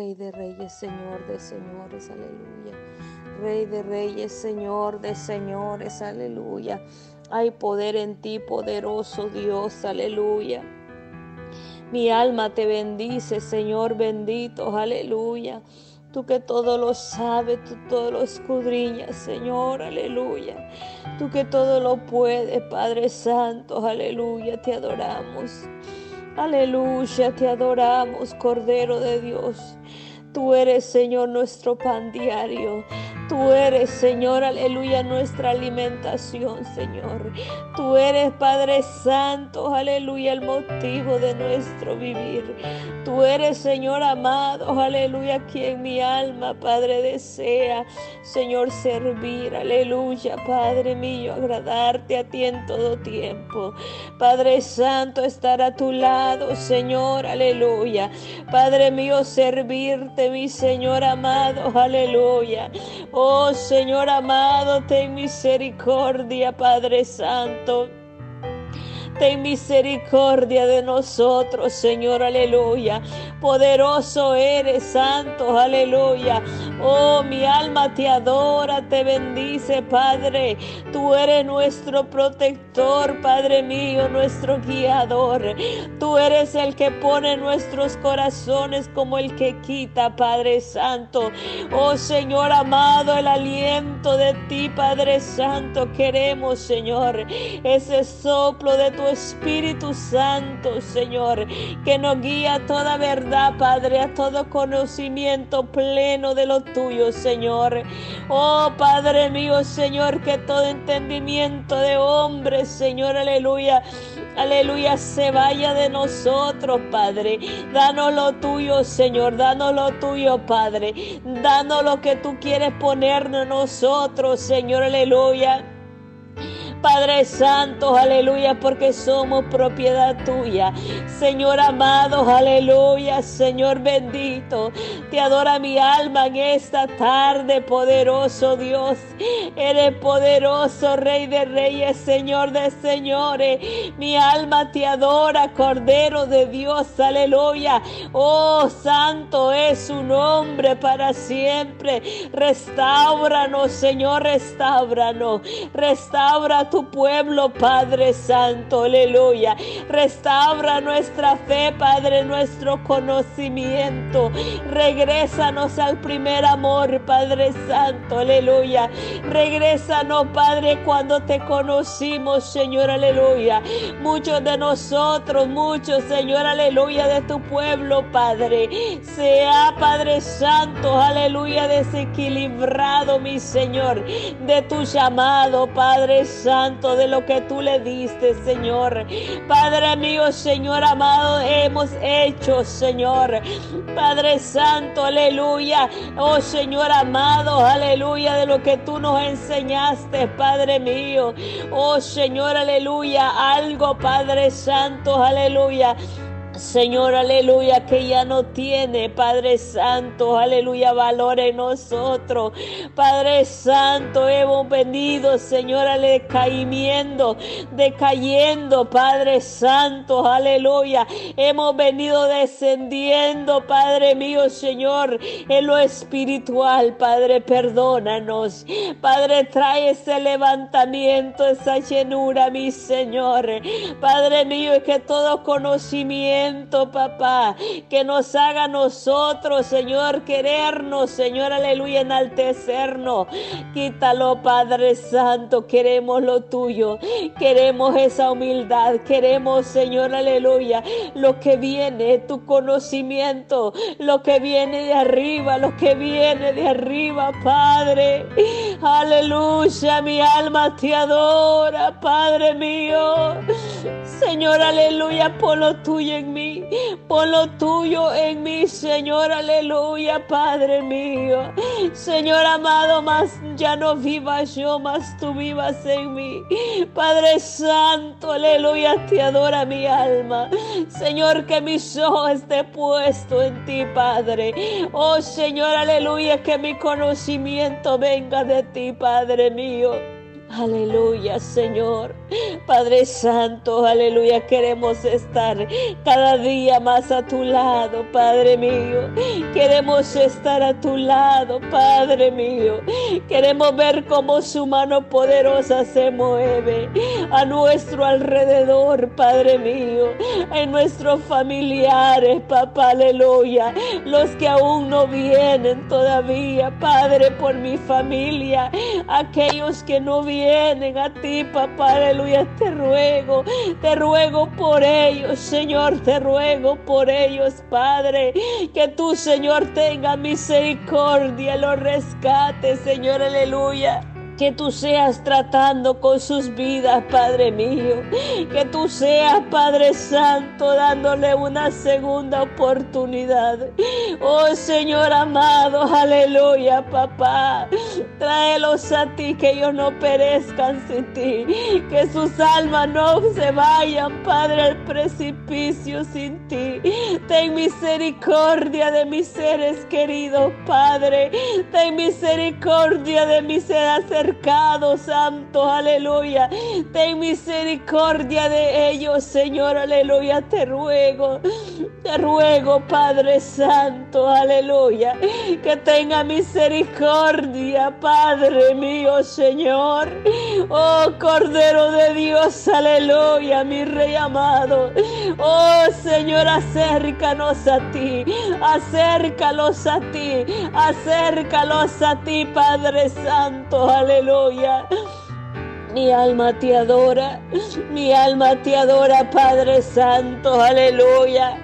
Rey de reyes, Señor de señores, aleluya. Rey de reyes, Señor de señores, aleluya. Hay poder en ti, poderoso Dios, aleluya. Mi alma te bendice, Señor bendito, aleluya. Tú que todo lo sabes, tú todo lo escudriñas, Señor, aleluya. Tú que todo lo puedes, Padre Santo, aleluya, te adoramos. Aleluya, te adoramos, Cordero de Dios. Tú eres, Señor, nuestro pan diario. Tú eres, Señor, aleluya, nuestra alimentación, Señor. Tú eres, Padre Santo, aleluya, el motivo de nuestro vivir. Tú eres, Señor amado, aleluya, quien mi alma, Padre, desea, Señor, servir, aleluya, Padre mío, agradarte a ti en todo tiempo. Padre Santo, estar a tu lado, Señor, aleluya. Padre mío, servirte, mi Señor amado, aleluya. Oh Señor amado, ten misericordia, Padre Santo. Ten misericordia de nosotros, Señor, aleluya. Poderoso eres, santo, aleluya. Oh, mi alma te adora, te bendice, Padre. Tú eres nuestro protector, Padre mío, nuestro guiador. Tú eres el que pone nuestros corazones como el que quita, Padre Santo. Oh, Señor amado, el aliento de ti, Padre Santo, queremos, Señor, ese soplo de tu Espíritu Santo, Señor, que nos guía a toda verdad, Padre, a todo conocimiento pleno de lo tuyo, Señor. Oh, Padre mío, Señor, que todo entendimiento de hombre, Señor, aleluya. Aleluya, se vaya de nosotros, Padre. Danos lo tuyo, Señor. Danos lo tuyo, Padre. Danos lo que tú quieres ponernos nosotros, Señor. Aleluya. Padre Santo, aleluya, porque somos propiedad tuya. Señor amado, aleluya, Señor bendito. Te adora mi alma en esta tarde, poderoso Dios. Eres poderoso, Rey de Reyes, Señor de Señores. Mi alma te adora, Cordero de Dios, aleluya. Oh, santo es su nombre para siempre. Restauranos, Señor, restauranos. Restaura tu pueblo, Padre Santo, aleluya. Restaura nuestra fe, Padre, nuestro conocimiento. Regrésanos al primer amor, Padre Santo, aleluya. Regrésanos, Padre, cuando te conocimos, Señor, aleluya. Muchos de nosotros, muchos, Señor, aleluya, de tu pueblo, Padre. Sea, Padre Santo, aleluya, desequilibrado, mi Señor, de tu llamado, Padre Santo de lo que tú le diste, Señor. Padre mío, Señor amado, hemos hecho, Señor. Padre Santo, aleluya. Oh Señor amado, aleluya, de lo que tú nos enseñaste, Padre mío. Oh Señor, aleluya. Algo, Padre Santo, aleluya Señor, aleluya, que ya no tiene, Padre Santo, aleluya, valor en nosotros. Padre Santo, hemos venido, Señor, al decaimiento, decayendo, Padre Santo, aleluya. Hemos venido descendiendo, Padre mío, Señor, en lo espiritual, Padre, perdónanos. Padre, trae ese levantamiento, esa llenura, mi Señor. Padre mío, es que todo conocimiento papá, que nos haga nosotros, Señor, querernos, Señor, aleluya, enaltecernos. Quítalo, Padre Santo, queremos lo tuyo, queremos esa humildad, queremos, Señor, aleluya, lo que viene, tu conocimiento, lo que viene de arriba, lo que viene de arriba, Padre. Aleluya, mi alma te adora, Padre mío. Señor, aleluya, por lo tuyo en mí, por lo tuyo en mí, Señor, aleluya, Padre mío. Señor amado, más ya no vivas yo, más tú vivas en mí. Padre Santo, aleluya, te adora mi alma. Señor, que mis ojos esté puesto en ti, Padre. Oh Señor, aleluya, que mi conocimiento venga de ti, Padre mío. Aleluya, Señor. Padre Santo, aleluya. Queremos estar cada día más a tu lado, Padre mío. Queremos estar a tu lado, Padre mío. Queremos ver cómo su mano poderosa se mueve a nuestro alrededor, Padre mío. En nuestros familiares, papá, aleluya. Los que aún no vienen todavía, Padre, por mi familia. Aquellos que no vienen vienen a ti, papá, aleluya. Te ruego, te ruego por ellos, Señor, te ruego por ellos, Padre. Que tú, Señor, tenga misericordia, los rescate, Señor, aleluya que tú seas tratando con sus vidas, Padre mío. Que tú seas, Padre Santo, dándole una segunda oportunidad. Oh Señor amado, aleluya, papá. Tráelos a ti, que ellos no perezcan sin ti. Que sus almas no se vayan, Padre, al precipicio sin ti. Ten misericordia de mis seres queridos, Padre. Ten misericordia de mis seres Santo, aleluya. Ten misericordia de ellos, Señor, aleluya. Te ruego, te ruego, Padre Santo, aleluya. Que tenga misericordia, Padre mío, Señor. Oh, Cordero de Dios, aleluya, mi Rey amado. Oh, Señor, acércanos a ti, acércalos a ti, acércalos a ti, Padre Santo, aleluya. Mi alma te adora, mi alma te adora, Padre Santo, aleluya.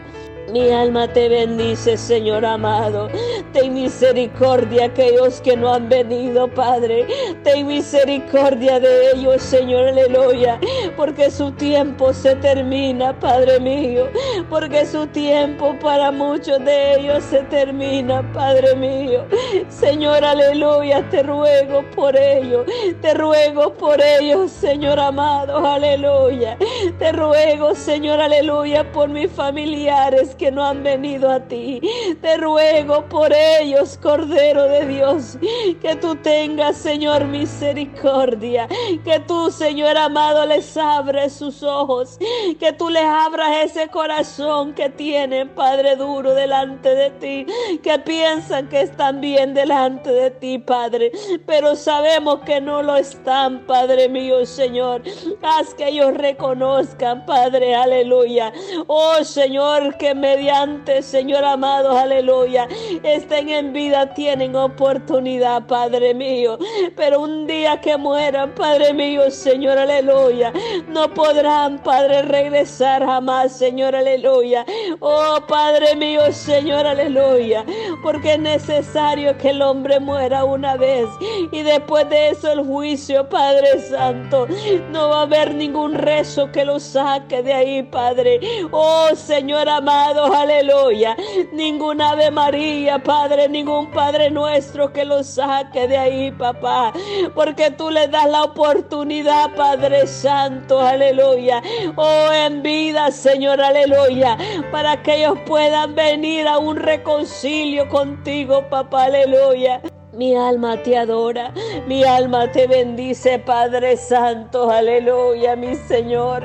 Mi alma te bendice, Señor amado. Ten misericordia aquellos que no han venido, Padre. Ten misericordia de ellos, Señor, aleluya. Porque su tiempo se termina, Padre mío. Porque su tiempo para muchos de ellos se termina, Padre mío. Señor, aleluya, te ruego por ellos. Te ruego por ellos, Señor amado, aleluya. Te ruego, Señor, aleluya, por mis familiares que no han venido a ti. Te ruego por ellos, Cordero de Dios, que tú tengas, Señor, misericordia. Que tú, Señor amado, les abres sus ojos. Que tú les abras ese corazón que tienen, Padre duro, delante de ti. Que piensan que están bien delante de ti, Padre. Pero sabemos que no lo están, Padre mío, Señor. Haz que ellos reconozcan, Padre, aleluya. Oh, Señor, que me mediante, Señor amado, aleluya, estén en vida, tienen oportunidad, Padre mío. Pero un día que mueran, Padre mío, Señor, aleluya, no podrán, Padre, regresar jamás, Señor, aleluya. Oh, Padre mío, Señor, aleluya, porque es necesario que el hombre muera una vez y después de eso el juicio, Padre Santo. No va a haber ningún rezo que lo saque de ahí, Padre. Oh, Señor amado aleluya. Ningún Ave María, Padre, ningún Padre nuestro que lo saque de ahí, papá. Porque tú le das la oportunidad, Padre Santo, aleluya. Oh, en vida, Señor, aleluya. Para que ellos puedan venir a un reconcilio contigo, papá, aleluya. Mi alma te adora, mi alma te bendice, Padre Santo, aleluya, mi Señor.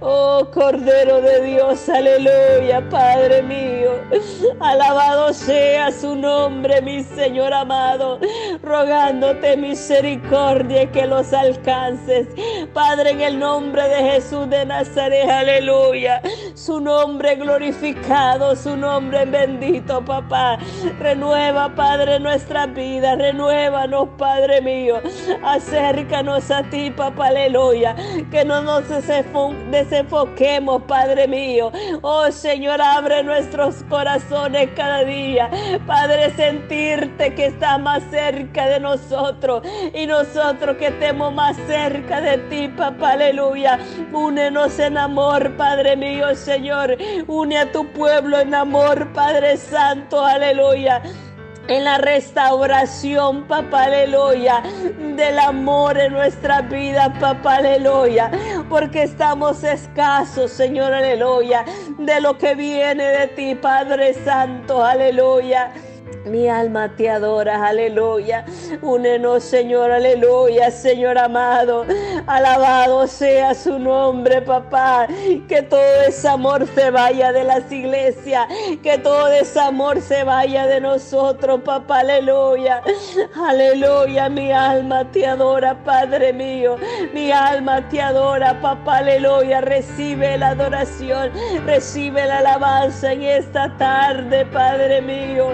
Oh, Cordero de Dios, aleluya, Padre mío. Alabado sea su nombre, mi Señor amado, rogándote misericordia que los alcances. Padre, en el nombre de Jesús de Nazaret, aleluya. Su nombre glorificado, su nombre bendito, papá. Renueva, Padre, nuestra vida renuévanos, Padre mío. Acércanos a ti, papá, aleluya. Que no nos desenfoquemos, Padre mío. Oh Señor, abre nuestros corazones cada día. Padre, sentirte que está más cerca de nosotros y nosotros que estemos más cerca de ti, papá, aleluya. Únenos en amor, Padre mío, Señor. Une a tu pueblo en amor, Padre Santo, aleluya en la restauración, papá, aleluya, del amor en nuestra vida, papá, aleluya, porque estamos escasos, Señor, aleluya, de lo que viene de ti, Padre Santo, aleluya. Mi alma te adora, aleluya. Únenos, Señor, aleluya, Señor amado. Alabado sea su nombre, papá. Que todo ese amor se vaya de las iglesias. Que todo ese amor se vaya de nosotros, papá, aleluya. Aleluya, mi alma te adora, Padre mío. Mi alma te adora, papá, aleluya. Recibe la adoración, recibe la alabanza en esta tarde, Padre mío.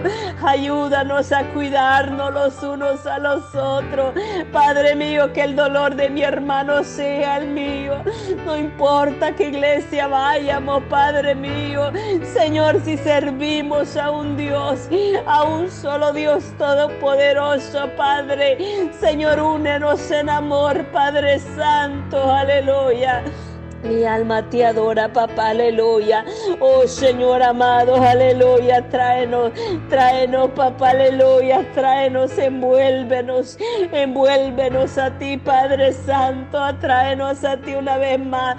Ayúdanos a cuidarnos los unos a los otros. Padre mío, que el dolor de mi hermano sea el mío. No importa qué iglesia vayamos, Padre mío. Señor, si servimos a un Dios, a un solo Dios todopoderoso, Padre. Señor, únenos en amor, Padre Santo. Aleluya. Mi alma te adora, papá, aleluya. Oh Señor amado, aleluya. Tráenos, tráenos, papá, aleluya. Tráenos, envuélvenos, envuélvenos a ti, Padre Santo. Tráenos a ti una vez más.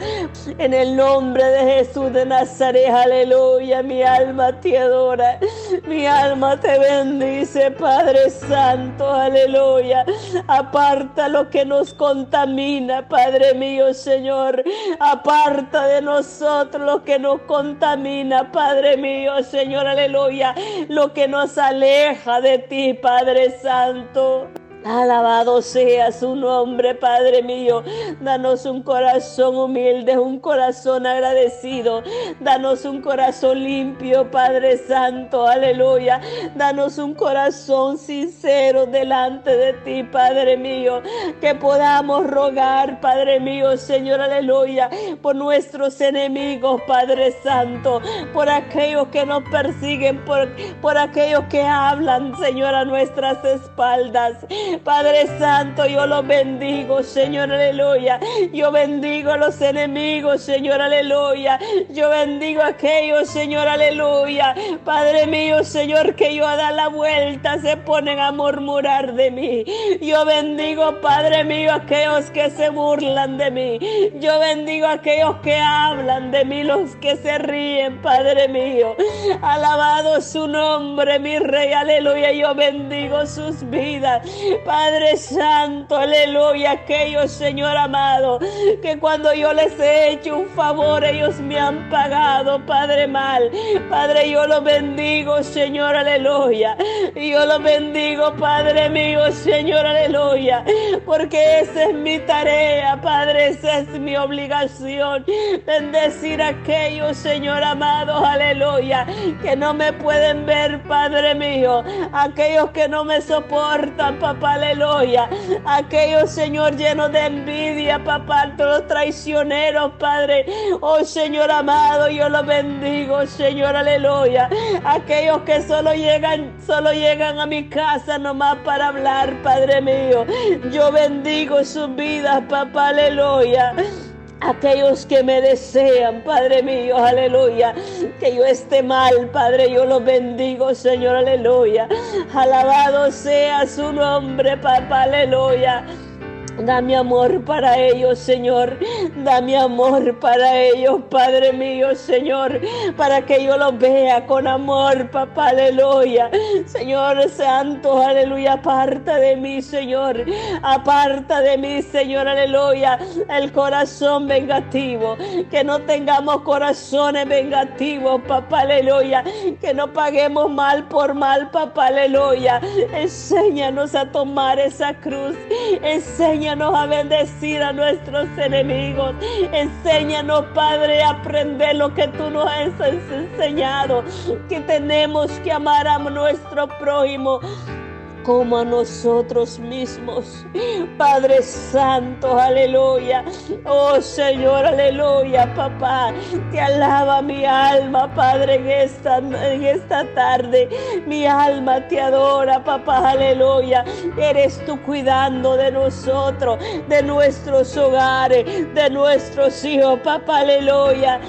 En el nombre de Jesús de Nazaret, aleluya. Mi alma te adora, mi alma te bendice, Padre Santo, aleluya. Aparta lo que nos contamina, Padre mío, Señor. Aparta de nosotros lo que nos contamina, Padre mío, Señor, aleluya. Lo que nos aleja de ti, Padre Santo. Alabado sea su nombre, Padre mío. Danos un corazón humilde, un corazón agradecido. Danos un corazón limpio, Padre Santo. Aleluya. Danos un corazón sincero delante de ti, Padre mío. Que podamos rogar, Padre mío, Señor, aleluya, por nuestros enemigos, Padre Santo. Por aquellos que nos persiguen, por, por aquellos que hablan, Señor, a nuestras espaldas. Padre Santo, yo los bendigo, Señor, aleluya. Yo bendigo a los enemigos, Señor, aleluya. Yo bendigo a aquellos, Señor, aleluya. Padre mío, Señor, que yo a dar la vuelta se ponen a murmurar de mí. Yo bendigo, Padre mío, a aquellos que se burlan de mí. Yo bendigo a aquellos que hablan de mí, los que se ríen, Padre mío. Alabado su nombre, mi Rey, aleluya. Yo bendigo sus vidas. Padre Santo, aleluya, aquellos, Señor amado, que cuando yo les he hecho un favor, ellos me han pagado, Padre mal. Padre, yo los bendigo, Señor, aleluya. Yo los bendigo, Padre mío, Señor, aleluya. Porque esa es mi tarea, Padre, esa es mi obligación. Bendecir a aquellos, Señor amado, aleluya, que no me pueden ver, Padre mío. Aquellos que no me soportan, papá, aleluya. Aquellos, Señor, llenos de envidia, papá, todos los traicioneros, Padre. Oh, Señor amado, yo los bendigo, Señor, aleluya. Aquellos que solo llegan, solo llegan a mi casa nomás para hablar, Padre mío. Yo bendigo sus vidas, papá, aleluya. Aquellos que me desean, Padre mío, aleluya. Que yo esté mal, Padre, yo los bendigo, Señor, aleluya. Alabado sea su nombre, papá, aleluya. Dame amor para ellos, Señor. Dame amor para ellos, Padre mío, Señor. Para que yo los vea con amor, papá, aleluya. Señor Santo, aleluya. Aparta de mí, Señor. Aparta de mí, Señor, aleluya. El corazón vengativo. Que no tengamos corazones vengativos, papá, aleluya. Que no paguemos mal por mal, papá, aleluya. Enséñanos a tomar esa cruz. Enséñanos a bendecir a nuestros enemigos. Enséñanos, Padre, a aprender lo que tú nos has enseñado. Que tenemos que amar a nuestro prójimo como a nosotros mismos. Padre Santo, aleluya. Oh Señor, aleluya, papá. Te alaba mi alma, Padre, en esta, en esta tarde. Mi alma te adora, papá, aleluya. Eres tú cuidando de nosotros, de nuestros hogares, de nuestros hijos, papá, aleluya.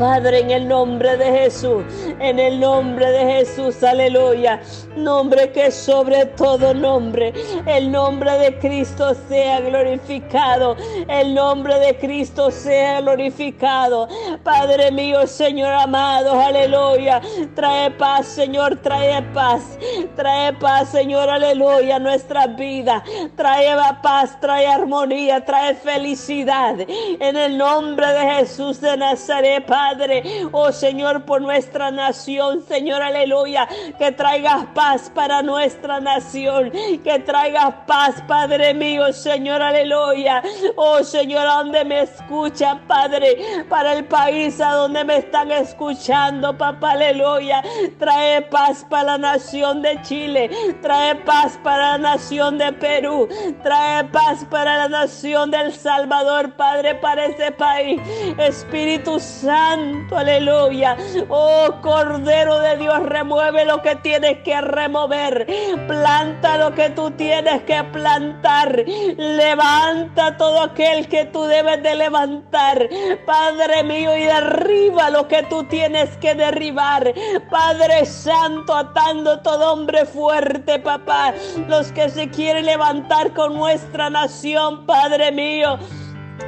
Padre, en el nombre de Jesús, en el nombre de Jesús, aleluya. Nombre que sobre todo nombre, el nombre de Cristo sea glorificado, el nombre de Cristo sea glorificado. Padre mío, Señor amado, aleluya. Trae paz, Señor, trae paz, trae paz, Señor, aleluya, nuestra vida. Trae paz, trae armonía, trae felicidad. En el nombre de Jesús de Nazaret, Padre. Oh Señor, por nuestra nación, Señor, aleluya. Que traigas paz para nuestra nación. Que traigas paz, Padre mío, Señor, aleluya. Oh Señor, a donde me escuchan, Padre. Para el país a donde me están escuchando, papá, aleluya. Trae paz para la nación de Chile. Trae paz para la nación de Perú. Trae paz para la nación del Salvador, Padre, para ese país. Espíritu Santo aleluya. Oh Cordero de Dios, remueve lo que tienes que remover. Planta lo que tú tienes que plantar. Levanta todo aquel que tú debes de levantar. Padre mío, y derriba lo que tú tienes que derribar. Padre Santo, atando todo hombre fuerte, papá. Los que se quieren levantar con nuestra nación, Padre mío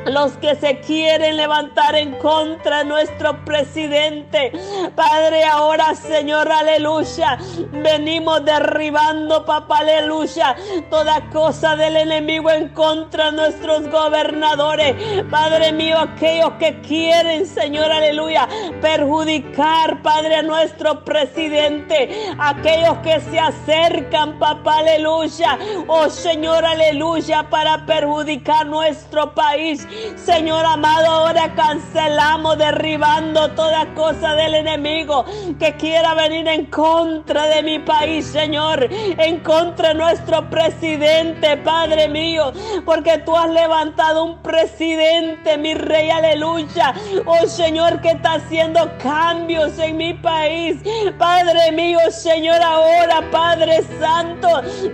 los que se quieren levantar en contra de nuestro presidente. Padre, ahora Señor, aleluya, venimos derribando, papá, aleluya, toda cosa del enemigo en contra de nuestros gobernadores. Padre mío, aquellos que quieren, Señor, aleluya, perjudicar, Padre, a nuestro presidente. Aquellos que se acercan, papá, aleluya. Oh Señor, aleluya, para perjudicar nuestro país. Señor amado, ahora cancelamos, derribando toda cosa del enemigo que quiera venir en contra de mi país, Señor, en contra de nuestro presidente, Padre mío, porque tú has levantado un presidente, mi rey, aleluya. Oh Señor, que está haciendo cambios en mi país, Padre mío, Señor, ahora, Padre Santo,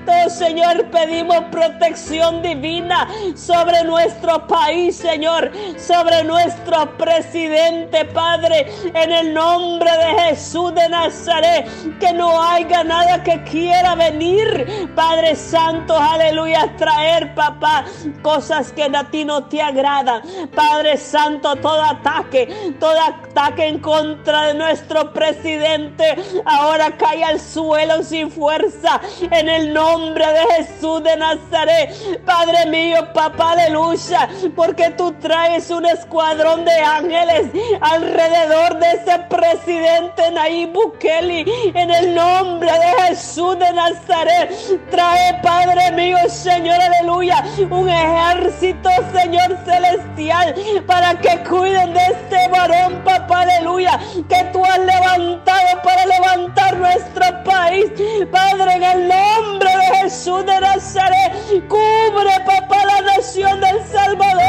oh Señor, pedimos protección divina sobre nuestro país Señor, sobre nuestro presidente, Padre, en el nombre de Jesús de Nazaret, que no haya nada que quiera venir, Padre Santo, aleluya, traer, papá, cosas que a ti no te agradan. Padre Santo, todo ataque, todo ataque en contra de nuestro presidente, ahora cae al suelo sin fuerza, en el nombre de Jesús de Nazaret. Padre mío, papá, aleluya, porque que tú traes un escuadrón de ángeles alrededor de ese presidente Nayib Bukele. En el nombre de Jesús de Nazaret, trae, Padre mío, Señor, aleluya, un ejército, Señor celestial, para que cuiden de este varón, papá, aleluya, que tú has levantado para levantar nuestro país. Padre, en el nombre de Jesús de Nazaret, cubre, papá, la nación del Salvador.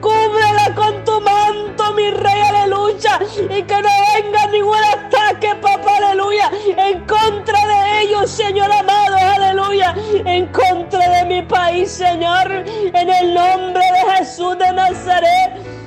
Cúbrela con tu manto, mi rey, aleluya. Y que no venga ningún ataque, papá, aleluya. En contra de ellos, Señor amado, aleluya. En contra de mi país, Señor. En el nombre de Jesús de Nazaret.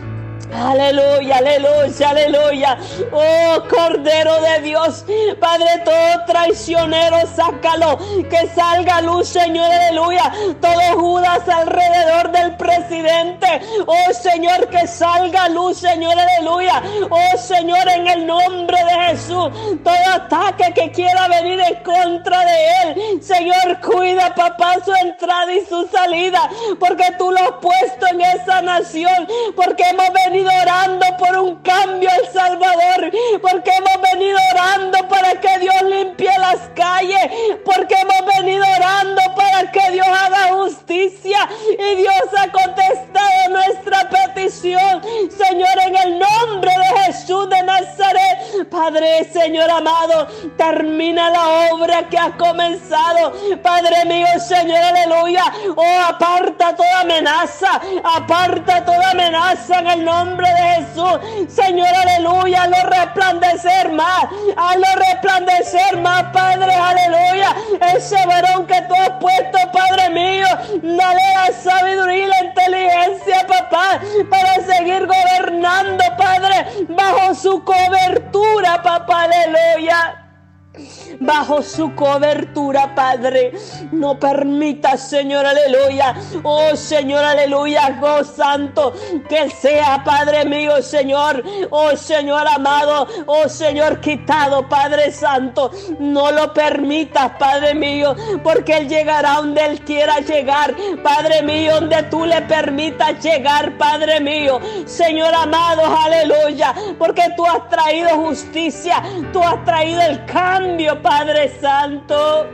Aleluya, aleluya, aleluya. Oh Cordero de Dios, Padre, todo traicionero, sácalo. Que salga luz, Señor, aleluya. Todo Judas alrededor del presidente. Oh Señor, que salga luz, Señor, aleluya. Oh Señor, en el nombre de Jesús. Todo ataque que quiera venir en contra de él. Señor, cuida, papá, su entrada y su salida. Porque tú lo has puesto en esa nación. Porque hemos venido orando por un cambio El Salvador, porque hemos venido orando que Dios limpie las calles, porque hemos venido orando para que Dios haga justicia y Dios ha contestado nuestra petición, Señor, en el nombre de Jesús de Nazaret. Padre, Señor amado, termina la obra que ha comenzado. Padre mío, Señor, aleluya. Oh, aparta toda amenaza, aparta toda amenaza en el nombre de Jesús. Señor, aleluya, lo resplandecer más, hazlo resplandecer más, Padre, aleluya. Ese varón que tú has puesto, Padre mío, dale la sabiduría y la inteligencia, papá, para seguir gobernando, Padre, bajo su cobertura, papá, aleluya bajo su cobertura, Padre. No permita, Señor, aleluya. Oh, Señor, aleluya, oh Santo, que sea, Padre mío, Señor. Oh, Señor amado, oh, Señor quitado, Padre Santo. No lo permitas, Padre mío, porque Él llegará donde Él quiera llegar. Padre mío, donde tú le permitas llegar, Padre mío. Señor amado, aleluya, porque tú has traído justicia, tú has traído el cambio, Padre Santo.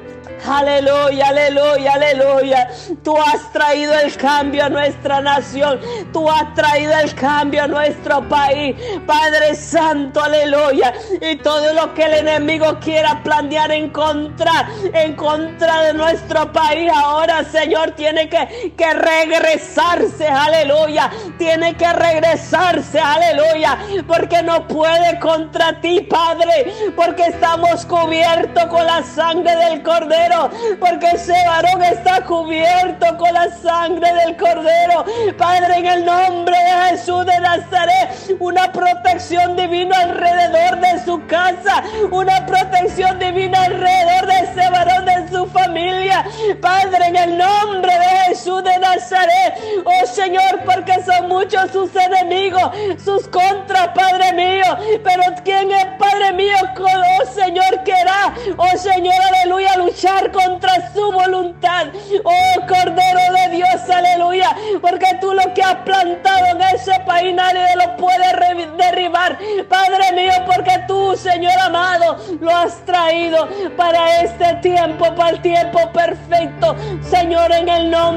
Aleluya, aleluya, aleluya. Tú has traído el cambio a nuestra nación. Tú has traído el cambio a nuestro país. Padre Santo, aleluya. Y todo lo que el enemigo quiera planear en contra, en contra de nuestro país, ahora, Señor, tiene que, que regresarse, aleluya. Tiene que regresarse, aleluya. Porque no puede contra ti, Padre. Porque estamos cubiertos con la sangre del Cordero porque ese varón está cubierto con la sangre del Cordero. Padre, en el nombre de Jesús de Nazaret, una protección divina alrededor de su casa, una protección divina alrededor de ese varón, de su familia. Padre, en el nombre de Jesús de Nazaret, oh Señor, porque son muchos sus enemigos, sus contras, Padre mío. Pero ¿quién es Padre mío? Oh Señor, que oh Señor, aleluya, luchar contra su voluntad. Oh Cordero de Dios, aleluya. Porque tú lo que has plantado en ese país nadie lo puede derribar. Padre mío, porque tú, Señor amado, lo has traído para este tiempo, para el tiempo perfecto. Señor, en el nombre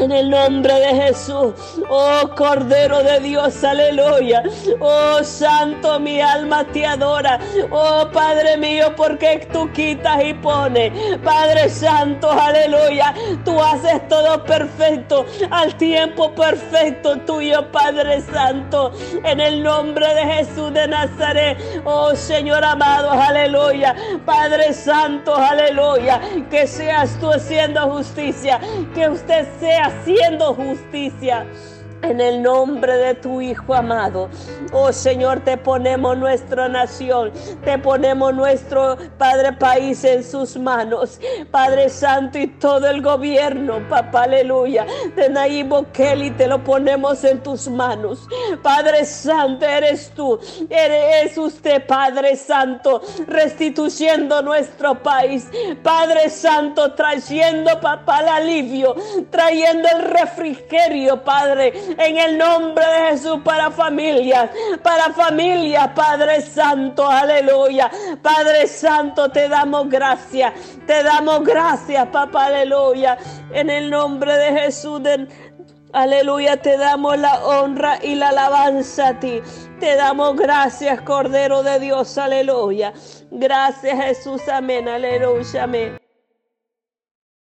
En el nombre de Jesús, oh Cordero de Dios, aleluya. Oh Santo, mi alma te adora. Oh Padre mío, porque tú quitas y pones. Padre Santo, aleluya. Tú haces todo perfecto, al tiempo perfecto tuyo, Padre Santo. En el nombre de Jesús de Nazaret, oh Señor amado, aleluya. Padre Santo, aleluya. Que seas tú haciendo justicia, que usted sea haciendo justicia en el nombre de tu Hijo amado. Oh Señor, te ponemos nuestra nación, te ponemos nuestro Padre país en sus manos. Padre Santo y todo el gobierno, papá, aleluya. De Nayib Bukele te lo ponemos en tus manos. Padre Santo, eres tú, eres usted, Padre Santo, restituyendo nuestro país. Padre Santo, trayendo, papá, el alivio, trayendo el refrigerio, Padre en el nombre de Jesús para familias, para familias, Padre Santo, aleluya. Padre Santo, te damos gracias, te damos gracias, papá, aleluya. En el nombre de Jesús, Aleluya, te damos la honra y la alabanza a ti. Te damos gracias, Cordero de Dios, aleluya. Gracias, Jesús, amén, aleluya, amén.